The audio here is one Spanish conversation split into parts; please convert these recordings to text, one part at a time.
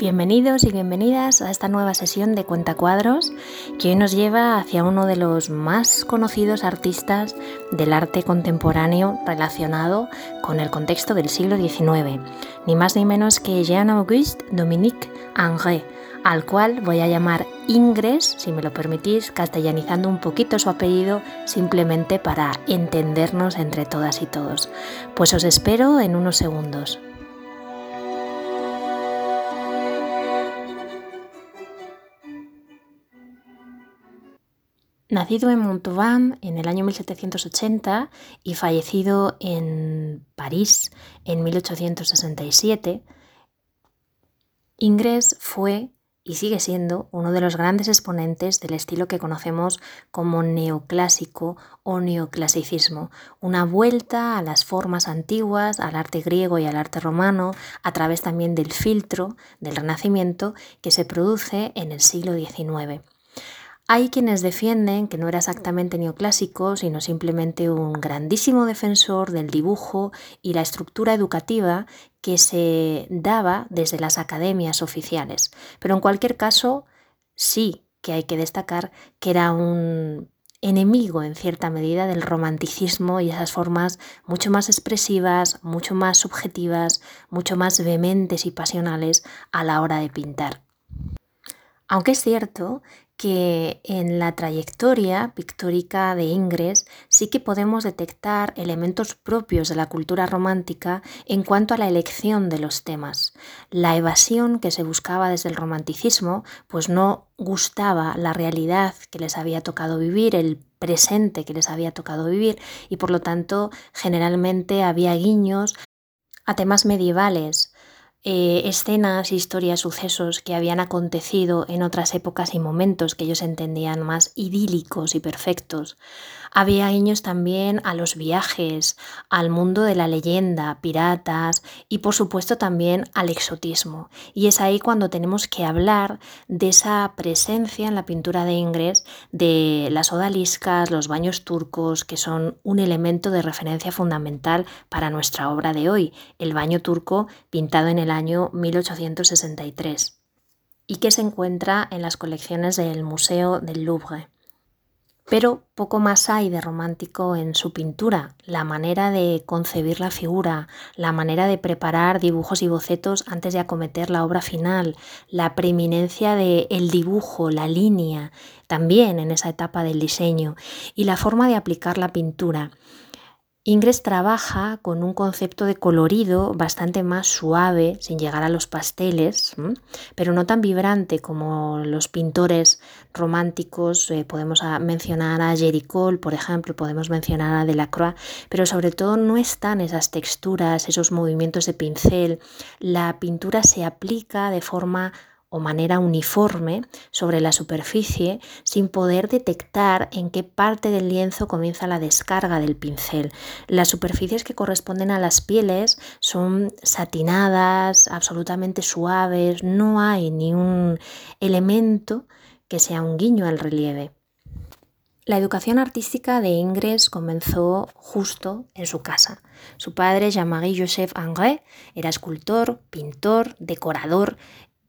Bienvenidos y bienvenidas a esta nueva sesión de Cuentacuadros que hoy nos lleva hacia uno de los más conocidos artistas del arte contemporáneo relacionado con el contexto del siglo XIX, ni más ni menos que Jean-Auguste Dominique Ingres, al cual voy a llamar Ingres, si me lo permitís, castellanizando un poquito su apellido simplemente para entendernos entre todas y todos. Pues os espero en unos segundos. Nacido en Montauban en el año 1780 y fallecido en París en 1867, Ingres fue y sigue siendo uno de los grandes exponentes del estilo que conocemos como neoclásico o neoclasicismo, una vuelta a las formas antiguas, al arte griego y al arte romano, a través también del filtro del Renacimiento que se produce en el siglo XIX. Hay quienes defienden que no era exactamente neoclásico, sino simplemente un grandísimo defensor del dibujo y la estructura educativa que se daba desde las academias oficiales. Pero en cualquier caso, sí que hay que destacar que era un enemigo en cierta medida del romanticismo y esas formas mucho más expresivas, mucho más subjetivas, mucho más vehementes y pasionales a la hora de pintar. Aunque es cierto que en la trayectoria pictórica de Ingres sí que podemos detectar elementos propios de la cultura romántica en cuanto a la elección de los temas. La evasión que se buscaba desde el romanticismo pues no gustaba la realidad que les había tocado vivir, el presente que les había tocado vivir y por lo tanto generalmente había guiños a temas medievales, eh, escenas, historias, sucesos que habían acontecido en otras épocas y momentos que ellos entendían más idílicos y perfectos. Había guiños también a los viajes, al mundo de la leyenda, piratas y por supuesto también al exotismo. Y es ahí cuando tenemos que hablar de esa presencia en la pintura de Ingres de las odaliscas, los baños turcos, que son un elemento de referencia fundamental para nuestra obra de hoy, el baño turco pintado en el año 1863 y que se encuentra en las colecciones del Museo del Louvre. Pero poco más hay de romántico en su pintura, la manera de concebir la figura, la manera de preparar dibujos y bocetos antes de acometer la obra final, la preeminencia del el dibujo, la línea, también en esa etapa del diseño, y la forma de aplicar la pintura. Ingres trabaja con un concepto de colorido bastante más suave, sin llegar a los pasteles, pero no tan vibrante como los pintores románticos. Eh, podemos mencionar a Jericole, por ejemplo, podemos mencionar a Delacroix, pero sobre todo no están esas texturas, esos movimientos de pincel. La pintura se aplica de forma o manera uniforme sobre la superficie sin poder detectar en qué parte del lienzo comienza la descarga del pincel. Las superficies que corresponden a las pieles son satinadas, absolutamente suaves, no hay ni un elemento que sea un guiño al relieve. La educación artística de Ingres comenzó justo en su casa. Su padre, Jean-Marie Joseph Ingres, era escultor, pintor, decorador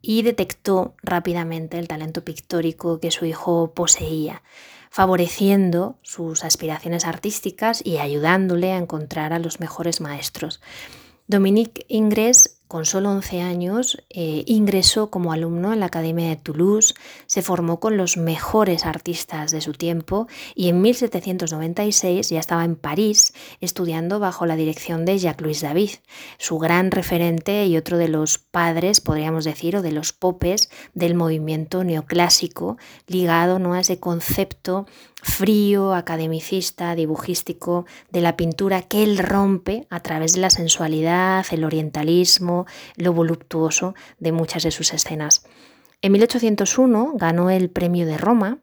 y detectó rápidamente el talento pictórico que su hijo poseía, favoreciendo sus aspiraciones artísticas y ayudándole a encontrar a los mejores maestros. Dominique Ingres con solo 11 años eh, ingresó como alumno en la Academia de Toulouse, se formó con los mejores artistas de su tiempo y en 1796 ya estaba en París estudiando bajo la dirección de Jacques-Louis David, su gran referente y otro de los padres, podríamos decir, o de los popes del movimiento neoclásico, ligado ¿no? a ese concepto frío, academicista, dibujístico de la pintura que él rompe a través de la sensualidad, el orientalismo, lo voluptuoso de muchas de sus escenas. En 1801 ganó el Premio de Roma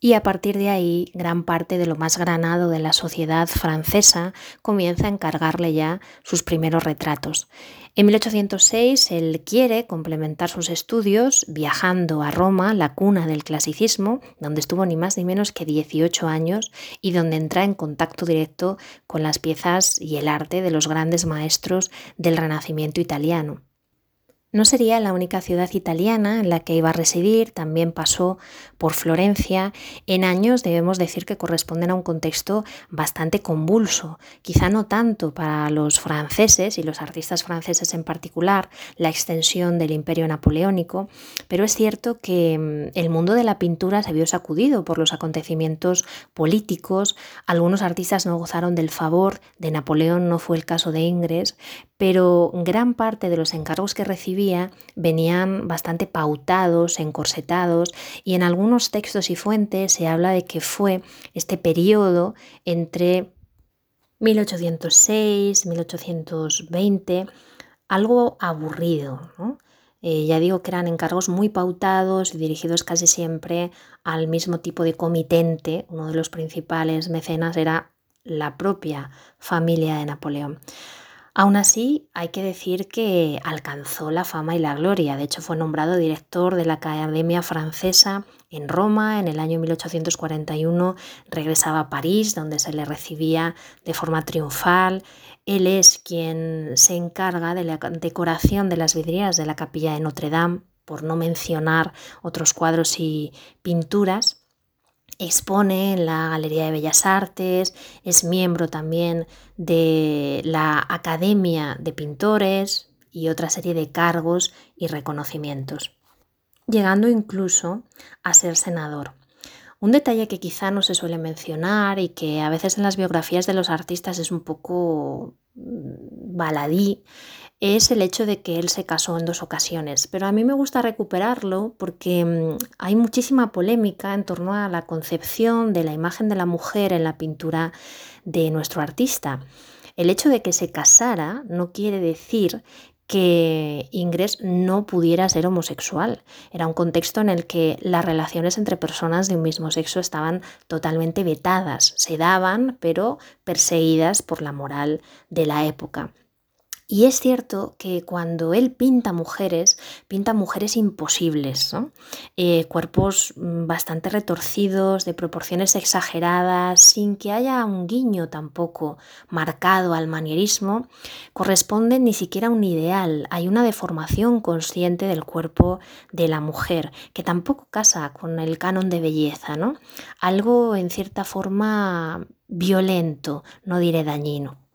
y a partir de ahí gran parte de lo más granado de la sociedad francesa comienza a encargarle ya sus primeros retratos. En 1806 él quiere complementar sus estudios viajando a Roma, la cuna del clasicismo, donde estuvo ni más ni menos que 18 años y donde entra en contacto directo con las piezas y el arte de los grandes maestros del Renacimiento italiano. No sería la única ciudad italiana en la que iba a residir, también pasó por Florencia. En años debemos decir que corresponden a un contexto bastante convulso, quizá no tanto para los franceses y los artistas franceses en particular, la extensión del imperio napoleónico, pero es cierto que mm, el mundo de la pintura se vio sacudido por los acontecimientos políticos, algunos artistas no gozaron del favor de Napoleón, no fue el caso de Ingres, pero gran parte de los encargos que recibía venían bastante pautados, encorsetados, y en algunos textos y fuentes se habla de que fue este periodo entre 1806, 1820, algo aburrido. Eh, ya digo que eran encargos muy pautados y dirigidos casi siempre al mismo tipo de comitente. Uno de los principales mecenas era la propia familia de Napoleón. Aún así, hay que decir que alcanzó la fama y la gloria. De hecho, fue nombrado director de la Academia Francesa en Roma en el año 1841. Regresaba a París, donde se le recibía de forma triunfal. Él es quien se encarga de la decoración de las vidrieras de la capilla de Notre Dame, por no mencionar otros cuadros y pinturas expone en la Galería de Bellas Artes, es miembro también de la Academia de Pintores y otra serie de cargos y reconocimientos, llegando incluso a ser senador. Un detalle que quizá no se suele mencionar y que a veces en las biografías de los artistas es un poco mm, baladí es el hecho de que él se casó en dos ocasiones. Pero a mí me gusta recuperarlo porque mm, hay muchísima polémica en torno a la concepción de la imagen de la mujer en la pintura de nuestro artista. El hecho de que se casara no quiere decir que Ingres no pudiera ser homosexual. Era un contexto en el que las relaciones entre personas de un mismo sexo estaban totalmente vetadas, se daban, pero perseguidas por la moral de la época. Y es cierto que cuando él pinta mujeres, pinta mujeres imposibles, eh, cuerpos mm, bastante retorcidos, de proporciones exageradas, sin que haya un guiño tampoco marcado al manierismo, corresponden ni siquiera a un ideal. Hay una deformación consciente del cuerpo de la mujer, que tampoco casa con el canon de belleza, ¿no? Algo en cierta forma violento, no diré dañino.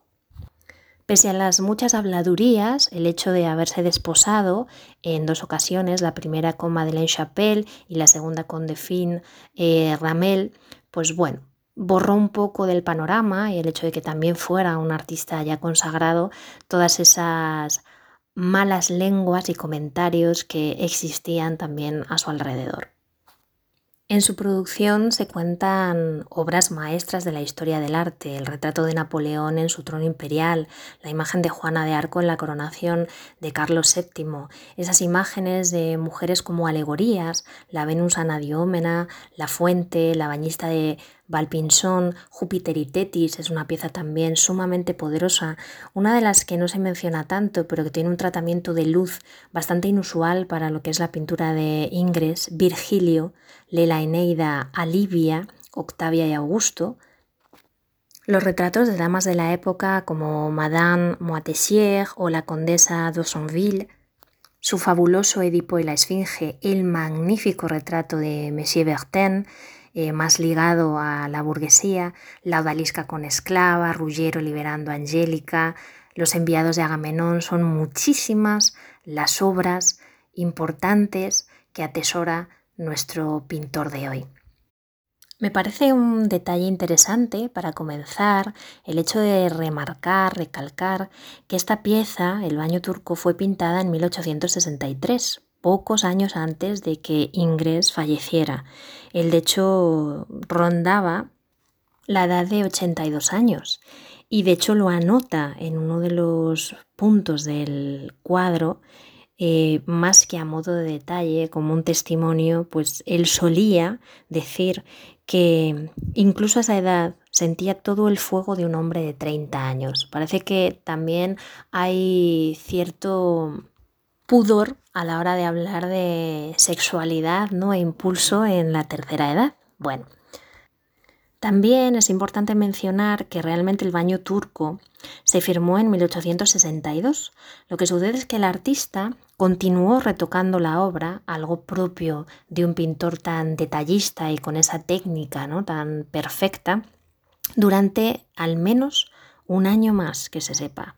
Pese a las muchas habladurías, el hecho de haberse desposado en dos ocasiones, la primera con Madeleine Chapelle y la segunda con Delphine eh, Ramel, pues bueno, borró un poco del panorama y el hecho de que también fuera un artista ya consagrado, todas esas malas lenguas y comentarios que existían también a su alrededor. En su producción se cuentan obras maestras de la historia del arte, el retrato de Napoleón en su trono imperial, la imagen de Juana de Arco en la coronación de Carlos VII, esas imágenes de mujeres como alegorías, la Venus Anadiómena, la fuente, la bañista de Valpinson, Júpiter y Tetis es una pieza también sumamente poderosa, una de las que no se menciona tanto, pero que tiene un tratamiento de luz bastante inusual para lo que es la pintura de Ingres, Virgilio, Lela Eneida, Alivia, Octavia y Augusto, los retratos de damas de la época como Madame Moitessier o la condesa d'Aussonville, su fabuloso Edipo y la Esfinge, el magnífico retrato de Monsieur Bertin, eh, más ligado a la burguesía, la odalisca con esclava, Ruggiero liberando a Angélica, los enviados de Agamenón, son muchísimas las obras importantes que atesora nuestro pintor de hoy. Me parece un detalle interesante para comenzar el hecho de remarcar, recalcar que esta pieza, el baño turco, fue pintada en 1863 pocos años antes de que Ingres falleciera. Él de hecho rondaba la edad de 82 años y de hecho lo anota en uno de los puntos del cuadro eh, más que a modo de detalle, como un testimonio, pues él solía decir que incluso a esa edad sentía todo el fuego de un hombre de 30 años. Parece que también hay cierto pudor a la hora de hablar de sexualidad ¿no? e impulso en la tercera edad. Bueno, también es importante mencionar que realmente el baño turco se firmó en 1862. Lo que sucede es que el artista continuó retocando la obra, algo propio de un pintor tan detallista y con esa técnica ¿no? tan perfecta, durante al menos un año más que se sepa.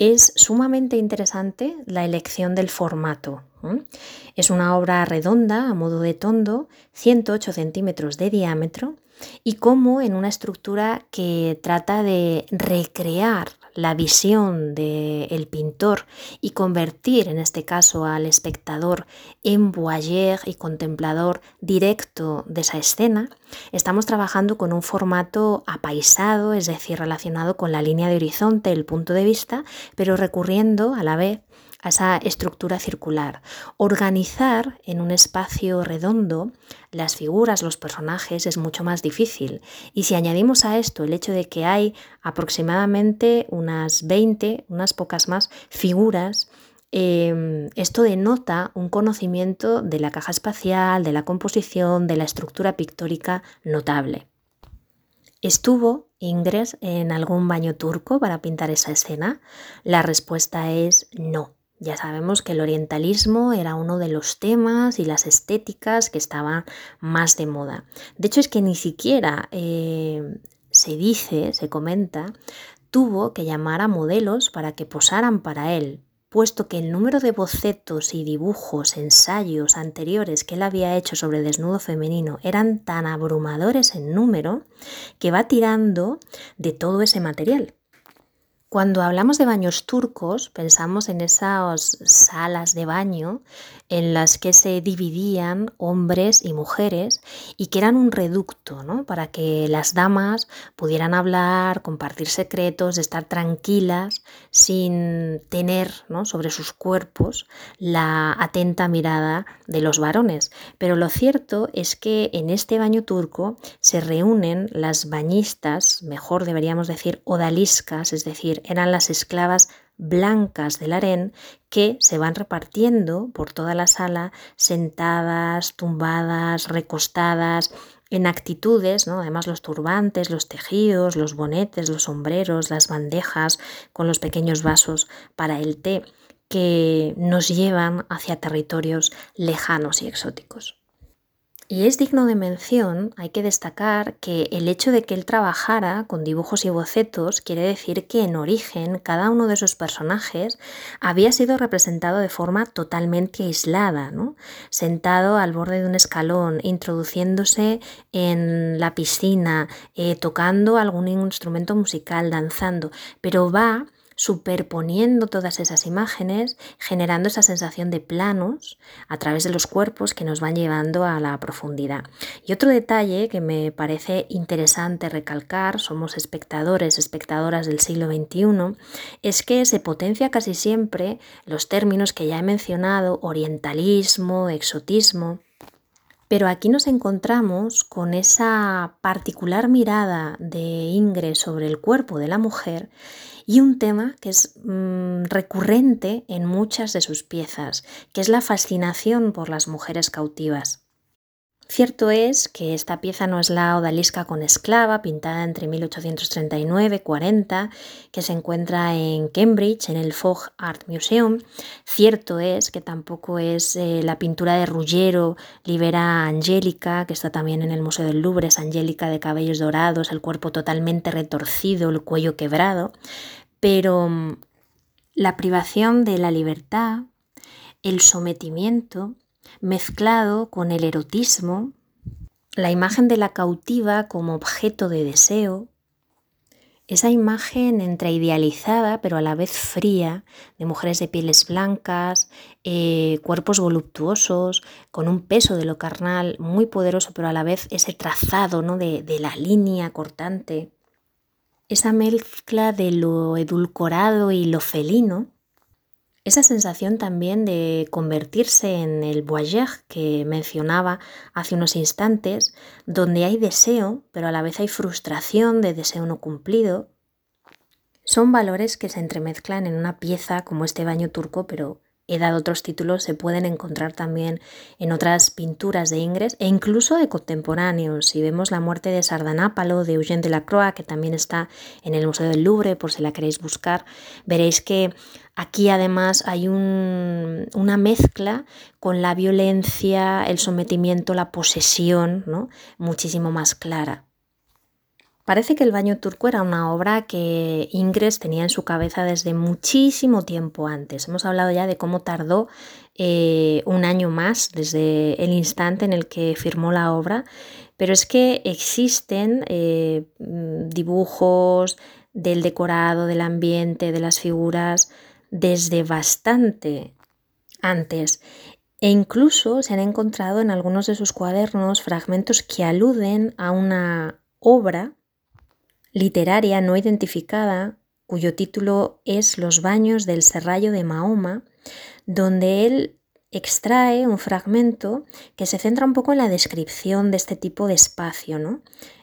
Es sumamente interesante la elección del formato. Es una obra redonda, a modo de tondo, 108 centímetros de diámetro, y como en una estructura que trata de recrear la visión del pintor y convertir en este caso al espectador en voyeur y contemplador directo de esa escena, estamos trabajando con un formato apaisado, es decir, relacionado con la línea de horizonte, el punto de vista, pero recurriendo a la vez a esa estructura circular. Organizar en un espacio redondo las figuras, los personajes es mucho más difícil. Y si añadimos a esto el hecho de que hay aproximadamente unas 20, unas pocas más figuras, em, esto denota un conocimiento de la caja espacial, de la composición, de la estructura pictórica notable. ¿Estuvo Ingres en algún baño turco para pintar esa escena? La respuesta es no. Ya sabemos que el orientalismo era uno de los temas y las estéticas que estaban más de moda. De hecho, es que ni siquiera eh, se dice, se comenta, tuvo que llamar a modelos para que posaran para él, puesto que el número de bocetos y dibujos, ensayos anteriores que él había hecho sobre desnudo femenino eran tan abrumadores en número que va tirando de todo ese material. Cuando hablamos de baños turcos, pensamos en esas salas de baño en las que se dividían hombres y mujeres y que eran un reducto ¿no? para que las damas pudieran hablar, compartir secretos, estar tranquilas sin tener ¿no? sobre sus cuerpos la atenta mirada de los varones. Pero lo cierto es que en este baño turco se reúnen las bañistas, mejor deberíamos decir odaliscas, es eran las esclavas blancas del harén que se van repartiendo por toda la sala, sentadas, tumbadas, recostadas, en actitudes, ¿no? además los turbantes, los tejidos, los bonetes, los sombreros, las bandejas con los pequeños vasos para el té, que nos llevan hacia territorios lejanos y exóticos. Y es digno de mención, hay que destacar que el hecho de que él trabajara con dibujos y bocetos quiere decir que en origen cada uno de esos personajes había sido representado de forma totalmente aislada, ¿no? sentado al borde de un escalón, introduciéndose en la piscina, eh, tocando algún instrumento musical, danzando, pero va superponiendo todas esas imágenes, generando esa sensación de planos a través de los cuerpos que nos van llevando a la profundidad. Y otro detalle que me parece interesante recalcar, somos espectadores, espectadoras del siglo XXI, es que se potencia casi siempre los términos que ya he mencionado, orientalismo, exotismo, pero aquí nos encontramos con esa particular mirada de Ingres sobre el cuerpo de la mujer y un tema que es mm, recurrente en muchas de sus piezas, que es la fascinación por las mujeres cautivas. Cierto es que esta pieza no es la odalisca con esclava, pintada entre 1839-40, que se encuentra en Cambridge, en el Fogg Art Museum. Cierto es que tampoco es eh, la pintura de Ruggiero, Libera Angélica, que está también en el Museo del Louvre, Angélica de cabellos dorados, el cuerpo totalmente retorcido, el cuello quebrado. Pero mm, la privación de la libertad, el sometimiento, mezclado con el erotismo, la imagen de la cautiva como objeto de deseo, esa imagen entre idealizada pero a la vez fría de mujeres de pieles blancas, eh, cuerpos voluptuosos, con un peso de lo carnal muy poderoso pero a la vez ese trazado ¿no? de, de la línea cortante, esa mezcla de lo edulcorado y lo felino, esa sensación también de convertirse en el voyage que mencionaba hace unos instantes, donde hay deseo, pero a la vez hay frustración de deseo no cumplido, son valores que se entremezclan en una pieza como este baño turco, pero he dado otros títulos, se pueden encontrar también en otras pinturas de Ingres e incluso de contemporáneos. Si vemos la muerte de Sardanápalo de Eugène Delacroix, que también está en el Museo del Louvre, por si la queréis buscar, veréis que Aquí además hay una mezcla con la violencia, el sometimiento, la posesión, ¿no? muchísimo más clara. Parece que el baño turco era una obra que Ingres tenía en su cabeza desde muchísimo tiempo antes. Hemos hablado ya de cómo tardó eh, un año más desde el instante en el que firmó la obra, pero es que existen eh, dibujos del decorado, del ambiente, de las figuras desde bastante antes. E incluso se han encontrado en algunos de sus cuadernos fragmentos que aluden a una obra literaria no identificada, cuyo título es Los baños del serrallo de Mahoma, donde él extrae un fragmento que se centra un poco en la descripción de este tipo de espacio, ¿no?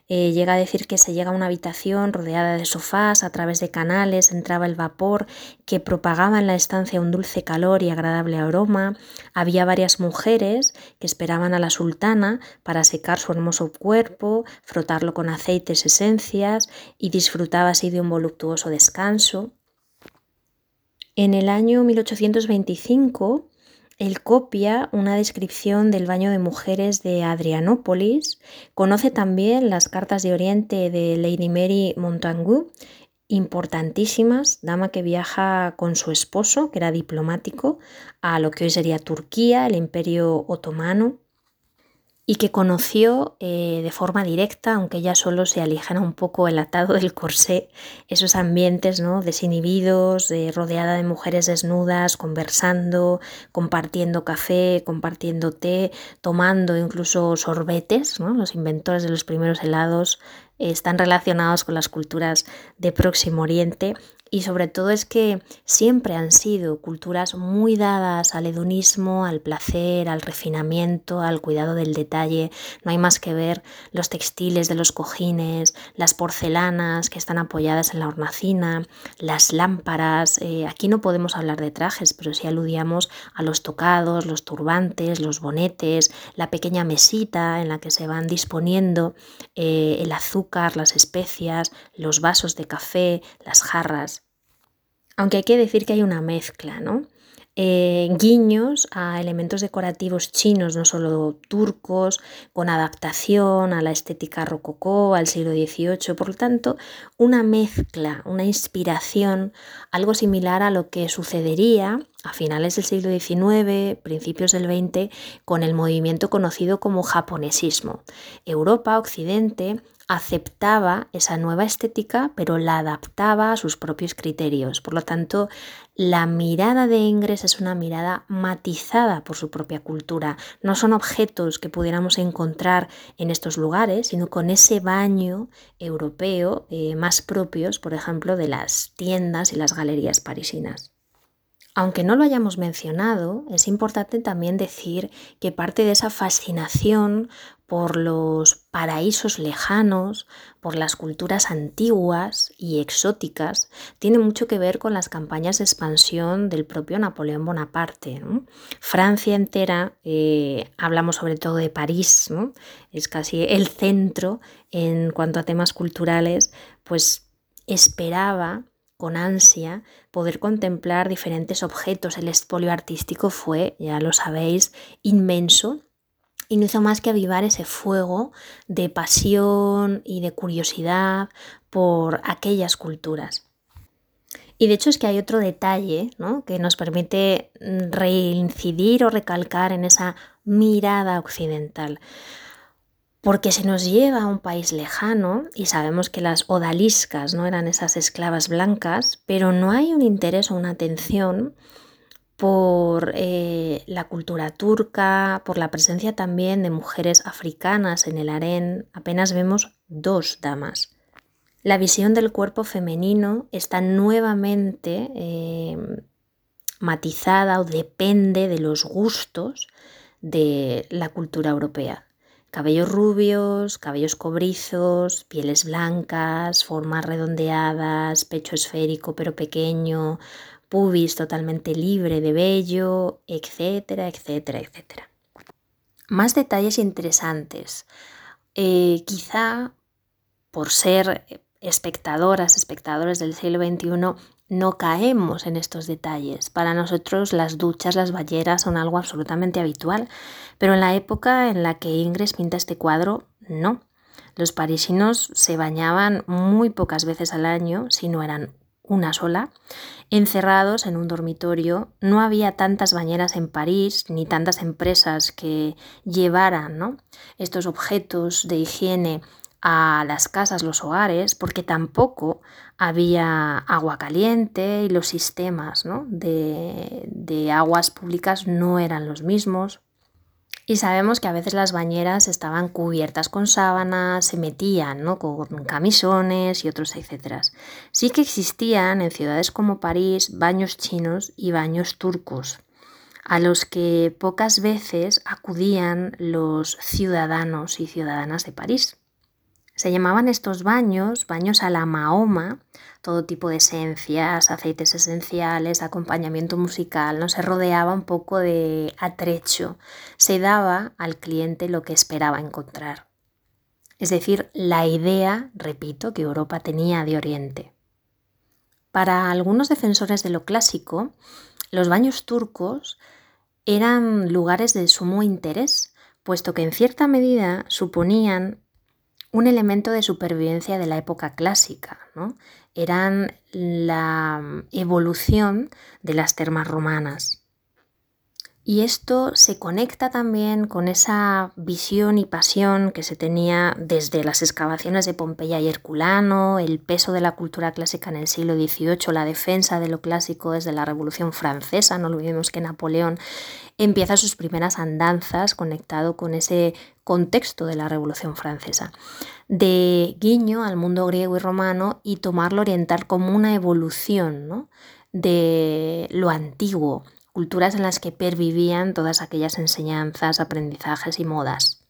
Eh, llega a decir que se llega a una habitación rodeada de sofás, a través de canales entraba el vapor que propagaba en la estancia un dulce calor y agradable aroma. Había varias mujeres que esperaban a la sultana para secar su hermoso cuerpo, frotarlo con aceites, esencias y disfrutaba así de un voluptuoso descanso. En el año 1825 él copia una descripción del baño de mujeres de Adrianópolis, conoce también las cartas de Oriente de Lady Mary Montagu, importantísimas, dama que viaja con su esposo, que era diplomático, a lo que hoy sería Turquía, el imperio otomano y que conoció eh, de forma directa, aunque ella solo se alijera un poco el atado del corsé, esos ambientes ¿no? desinhibidos, rodeada de mujeres desnudas, conversando, compartiendo café, compartiendo té, tomando incluso sorbetes. ¿no? Los inventores de los primeros helados están relacionados con las culturas de Próximo Oriente y sobre todo es que siempre han sido culturas muy dadas al hedonismo, al placer, al refinamiento, al cuidado del detalle. No hay más que ver los textiles de los cojines, las porcelanas que están apoyadas en la hornacina, las lámparas. Eh, aquí no podemos hablar de trajes, pero sí aludíamos a los tocados, los turbantes, los bonetes, la pequeña mesita en la que se van disponiendo eh, el azúcar, las especias, los vasos de café, las jarras. Aunque hay que decir que hay una mezcla, ¿no? Eh, guiños a elementos decorativos chinos, no solo turcos, con adaptación a la estética rococó, al siglo XVIII, por lo tanto, una mezcla, una inspiración, algo similar a lo que sucedería a finales del siglo XIX, principios del XX, con el movimiento conocido como japonesismo. Europa, Occidente, aceptaba esa nueva estética, pero la adaptaba a sus propios criterios. Por lo tanto, la mirada de Ingres es una mirada matizada por su propia cultura. No son objetos que pudiéramos encontrar en estos lugares, sino con ese baño europeo eh, más propios, por ejemplo, de las tiendas y las galerías parisinas. Aunque no lo hayamos mencionado, es importante también decir que parte de esa fascinación por los paraísos lejanos, por las culturas antiguas y exóticas, tiene mucho que ver con las campañas de expansión del propio Napoleón Bonaparte. Francia entera, eh, hablamos sobre todo de París, es casi el centro en cuanto a temas culturales, pues esperaba con ansia poder contemplar diferentes objetos. El expolio artístico fue, ya lo sabéis, inmenso y no hizo más que avivar ese fuego de pasión y de curiosidad por aquellas culturas. Y de hecho es que hay otro detalle que nos permite reincidir o recalcar en esa mirada occidental porque se nos lleva a un país lejano y sabemos que las odaliscas no eran esas esclavas blancas, pero no hay un interés o una atención por eh, la cultura turca, por la presencia también de mujeres africanas en el harén, apenas vemos dos damas. La visión del cuerpo femenino está nuevamente eh, matizada o depende de los gustos de la cultura europea. Cabellos rubios, cabellos cobrizos, pieles blancas, formas redondeadas, pecho esférico pero pequeño, pubis totalmente libre de vello, etcétera, etcétera, etcétera. Más detalles interesantes. Eh, quizá por ser espectadoras, espectadores del siglo XXI, no caemos en estos detalles. Para nosotros las duchas, las balleras son algo absolutamente habitual, pero en la época en la que Ingres pinta este cuadro, no. Los parisinos se bañaban muy pocas veces al año, si no eran una sola, encerrados en un dormitorio. No había tantas bañeras en París ni tantas empresas que llevaran estos objetos de higiene a las casas, los hogares, porque tampoco había agua caliente y los sistemas de, aguas públicas no eran los mismos. Y sabemos que a veces las bañeras estaban cubiertas con sábanas, se metían ¿no? con camisones y otros etcétera. Sí que existían en ciudades como París baños chinos y baños turcos, a los que pocas veces acudían los ciudadanos y ciudadanas de París. Se llamaban estos baños baños a la Mahoma, todo tipo de esencias, aceites esenciales, acompañamiento musical, no se rodeaba un poco de atrecho, se daba al cliente lo que esperaba encontrar. Es decir, la idea, repito, que Europa tenía de Oriente. Para algunos defensores de lo clásico, los baños turcos eran lugares de sumo interés, puesto que en cierta medida suponían un elemento de supervivencia de la época clásica. ¿no? Eran la evolución de las termas romanas. Y esto se conecta también con esa visión y pasión que se tenía desde las excavaciones de Pompeya y Herculano, el peso de la cultura clásica en el siglo XVIII, la defensa de lo clásico desde la Revolución Francesa. No olvidemos que Napoleón empieza sus primeras andanzas conectado con ese contexto de la Revolución Francesa. De guiño al mundo griego y romano y tomarlo oriental como una evolución de lo antiguo culturas en las que pervivían todas aquellas enseñanzas, aprendizajes y modas.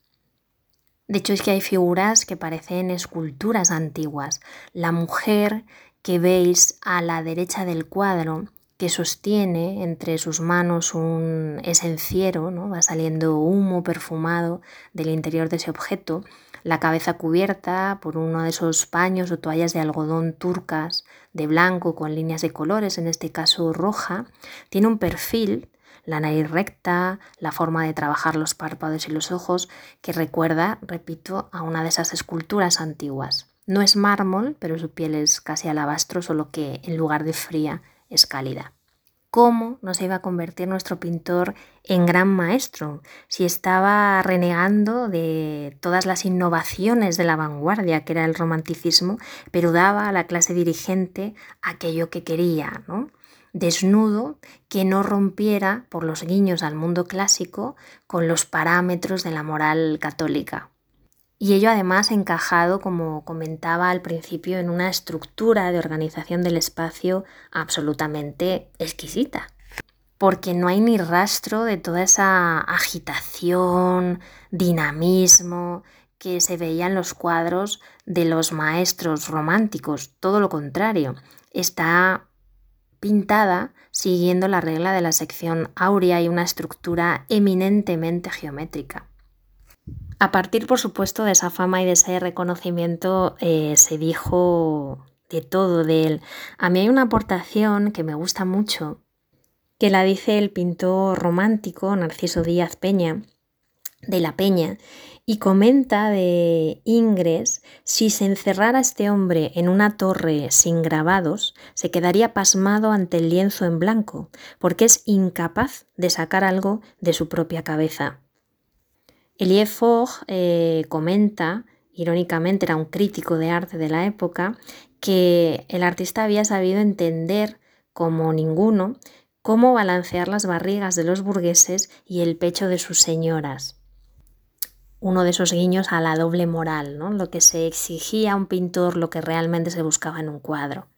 De hecho es que hay figuras que parecen esculturas antiguas. La mujer que veis a la derecha del cuadro, que sostiene entre sus manos un esenciero, ¿no? va saliendo humo perfumado del interior de ese objeto, la cabeza cubierta por uno de esos paños o toallas de algodón turcas de blanco con líneas de colores, en este caso roja, tiene un perfil, la nariz recta, la forma de trabajar los párpados y los ojos, que recuerda, repito, a una de esas esculturas antiguas. No es mármol, pero su piel es casi alabastro, solo que en lugar de fría es cálida cómo nos iba a convertir nuestro pintor en gran maestro, si estaba renegando de todas las innovaciones de la vanguardia, que era el romanticismo, pero daba a la clase dirigente aquello que quería, ¿no? desnudo que no rompiera por los guiños al mundo clásico con los parámetros de la moral católica. Y ello además encajado, como comentaba al principio, en una estructura de organización del espacio absolutamente exquisita. Porque no hay ni rastro de toda esa agitación, dinamismo que se veía en los cuadros de los maestros románticos. Todo lo contrario, está pintada siguiendo la regla de la sección áurea y una estructura eminentemente geométrica. A partir, por supuesto, de esa fama y de ese reconocimiento, eh, se dijo de todo de él. A mí hay una aportación que me gusta mucho, que la dice el pintor romántico Narciso Díaz Peña, de la Peña, y comenta de Ingres, si se encerrara este hombre en una torre sin grabados, se quedaría pasmado ante el lienzo en blanco, porque es incapaz de sacar algo de su propia cabeza. Elie Fogg eh, comenta, irónicamente era un crítico de arte de la época, que el artista había sabido entender como ninguno cómo balancear las barrigas de los burgueses y el pecho de sus señoras. Uno de esos guiños a la doble moral, ¿no? lo que se exigía a un pintor, lo que realmente se buscaba en un cuadro.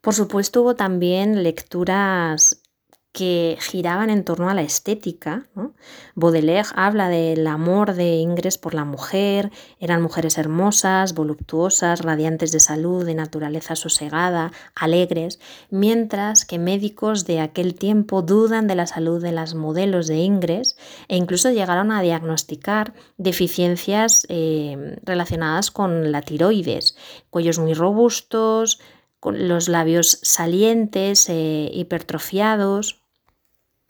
Por supuesto hubo también lecturas que giraban en torno a la estética. Baudelaire habla del amor de Ingres por la mujer, eran mujeres hermosas, voluptuosas, radiantes de salud, de naturaleza sosegada, alegres, mientras que médicos de aquel tiempo dudan de la salud de las modelos de Ingres e incluso llegaron a diagnosticar deficiencias eh, relacionadas con la tiroides, cuellos muy robustos, los labios salientes, eh, hipertrofiados.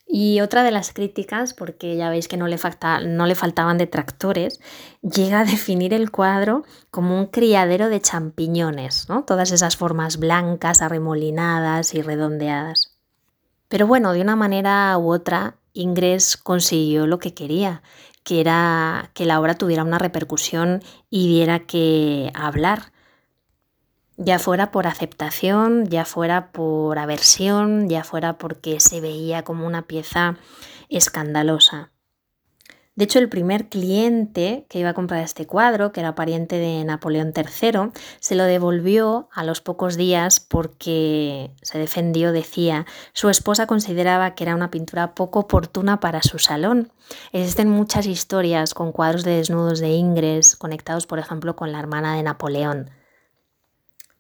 Y otra de las críticas, porque ya veis que no le, no le faltaban detractores, llega a definir el cuadro como un criadero de champiñones, ¿no? todas esas formas blancas, arremolinadas y redondeadas. Pero bueno, de una manera u otra, Ingres consiguió lo que quería, que era que la obra tuviera una repercusión y diera que hablar, ya fuera por aceptación, ya fuera por aversión, ya fuera porque se veía como una pieza escandalosa. De hecho, el primer cliente que iba a comprar este cuadro, que era pariente de Napoleón III, se lo devolvió a los pocos días porque se defendió, decía, su esposa consideraba que era una pintura poco oportuna para su salón. Existen muchas historias con cuadros de desnudos de Ingres conectados, por ejemplo, con la hermana de Napoleón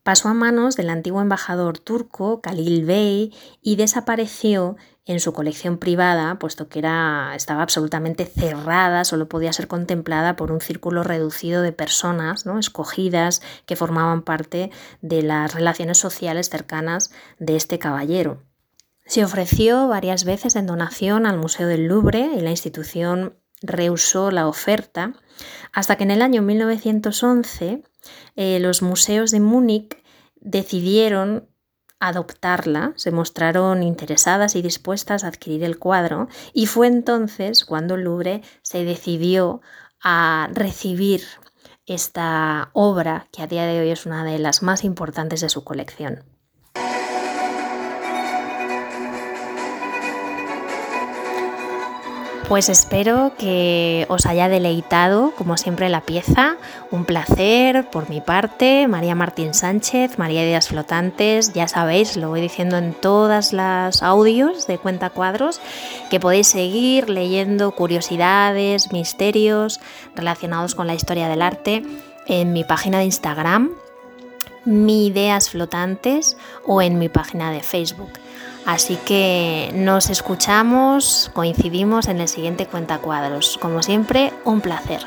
pasó a manos del antiguo embajador turco Khalil Bey y desapareció en su colección privada, puesto que era, estaba absolutamente cerrada, solo podía ser contemplada por un círculo reducido de personas ¿no? escogidas que formaban parte de las relaciones sociales cercanas de este caballero. Se ofreció varias veces en donación al Museo del Louvre y la institución rehusó la oferta, hasta que en el año 1911 eh, los museos de Múnich decidieron adoptarla, se mostraron interesadas y dispuestas a adquirir el cuadro y fue entonces cuando el Louvre se decidió a recibir esta obra que a día de hoy es una de las más importantes de su colección. Pues espero que os haya deleitado, como siempre, la pieza. Un placer por mi parte. María Martín Sánchez, María Ideas Flotantes. Ya sabéis, lo voy diciendo en todas las audios de Cuenta Cuadros, que podéis seguir leyendo curiosidades, misterios relacionados con la historia del arte en mi página de Instagram, mi Ideas Flotantes, o en mi página de Facebook. Así que nos escuchamos, coincidimos en el siguiente Cuenta Cuadros. Como siempre, un placer.